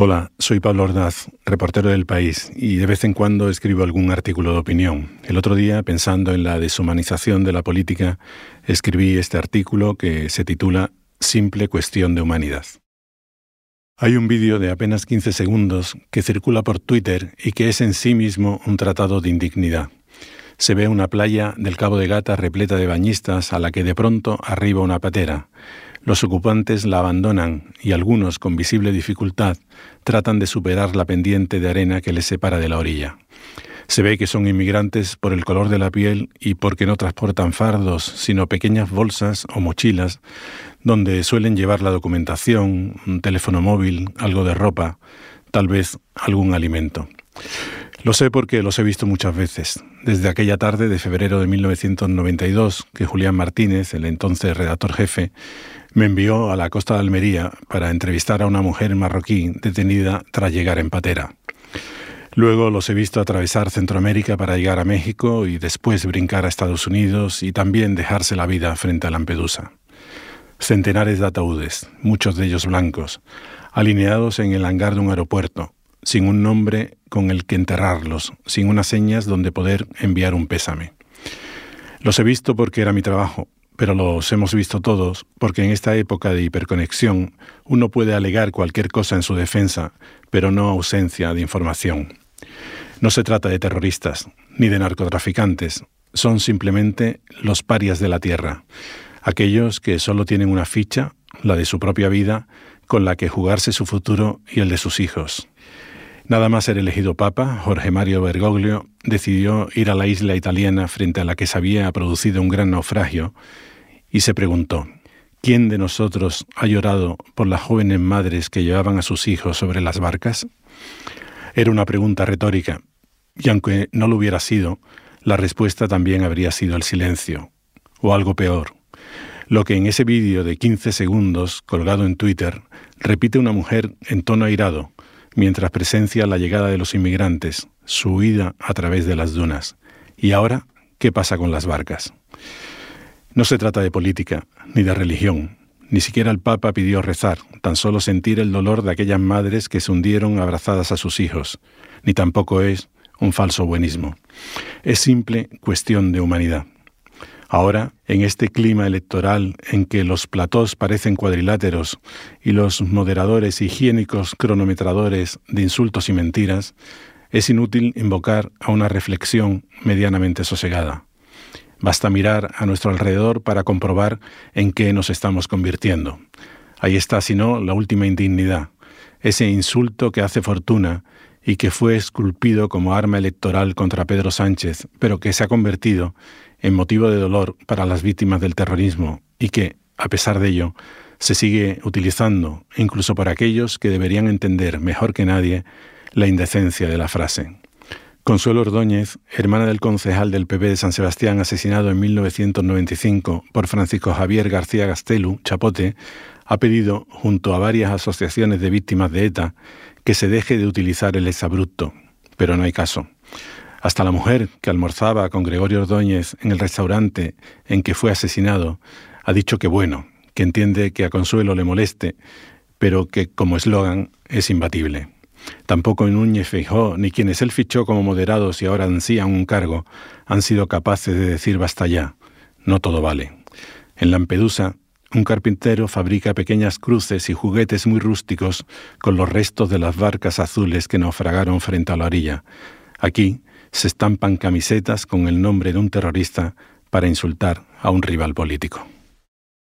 Hola, soy Pablo Ordaz, reportero del país, y de vez en cuando escribo algún artículo de opinión. El otro día, pensando en la deshumanización de la política, escribí este artículo que se titula Simple cuestión de humanidad. Hay un vídeo de apenas 15 segundos que circula por Twitter y que es en sí mismo un tratado de indignidad. Se ve una playa del Cabo de Gata repleta de bañistas a la que de pronto arriba una patera. Los ocupantes la abandonan y algunos, con visible dificultad, tratan de superar la pendiente de arena que les separa de la orilla. Se ve que son inmigrantes por el color de la piel y porque no transportan fardos, sino pequeñas bolsas o mochilas donde suelen llevar la documentación, un teléfono móvil, algo de ropa, tal vez algún alimento. Lo sé porque los he visto muchas veces, desde aquella tarde de febrero de 1992 que Julián Martínez, el entonces redactor jefe, me envió a la costa de Almería para entrevistar a una mujer marroquí detenida tras llegar en patera. Luego los he visto atravesar Centroamérica para llegar a México y después brincar a Estados Unidos y también dejarse la vida frente a Lampedusa. Centenares de ataúdes, muchos de ellos blancos, alineados en el hangar de un aeropuerto, sin un nombre con el que enterrarlos, sin unas señas donde poder enviar un pésame. Los he visto porque era mi trabajo, pero los hemos visto todos porque en esta época de hiperconexión uno puede alegar cualquier cosa en su defensa, pero no ausencia de información. No se trata de terroristas ni de narcotraficantes, son simplemente los parias de la tierra, aquellos que solo tienen una ficha, la de su propia vida, con la que jugarse su futuro y el de sus hijos. Nada más ser elegido papa, Jorge Mario Bergoglio decidió ir a la isla italiana frente a la que se había producido un gran naufragio y se preguntó, ¿quién de nosotros ha llorado por las jóvenes madres que llevaban a sus hijos sobre las barcas? Era una pregunta retórica, y aunque no lo hubiera sido, la respuesta también habría sido el silencio, o algo peor. Lo que en ese vídeo de 15 segundos, colgado en Twitter, repite una mujer en tono airado, mientras presencia la llegada de los inmigrantes, su huida a través de las dunas. ¿Y ahora qué pasa con las barcas? No se trata de política, ni de religión. Ni siquiera el Papa pidió rezar, tan solo sentir el dolor de aquellas madres que se hundieron abrazadas a sus hijos. Ni tampoco es un falso buenismo. Es simple cuestión de humanidad. Ahora, en este clima electoral en que los platós parecen cuadriláteros y los moderadores higiénicos cronometradores de insultos y mentiras, es inútil invocar a una reflexión medianamente sosegada. Basta mirar a nuestro alrededor para comprobar en qué nos estamos convirtiendo. Ahí está, si no, la última indignidad, ese insulto que hace fortuna y que fue esculpido como arma electoral contra Pedro Sánchez, pero que se ha convertido en motivo de dolor para las víctimas del terrorismo y que, a pesar de ello, se sigue utilizando incluso por aquellos que deberían entender mejor que nadie la indecencia de la frase. Consuelo Ordóñez, hermana del concejal del PP de San Sebastián asesinado en 1995 por Francisco Javier García Gastelu, Chapote, ha pedido, junto a varias asociaciones de víctimas de ETA, que se deje de utilizar el exabrupto, pero no hay caso. Hasta la mujer que almorzaba con Gregorio Ordóñez en el restaurante en que fue asesinado ha dicho que bueno, que entiende que a Consuelo le moleste, pero que como eslogan es imbatible. Tampoco Núñez Feijó ni quienes él fichó como moderados y ahora ansían un cargo han sido capaces de decir basta ya, no todo vale. En Lampedusa, un carpintero fabrica pequeñas cruces y juguetes muy rústicos con los restos de las barcas azules que naufragaron frente a la orilla. Aquí se estampan camisetas con el nombre de un terrorista para insultar a un rival político.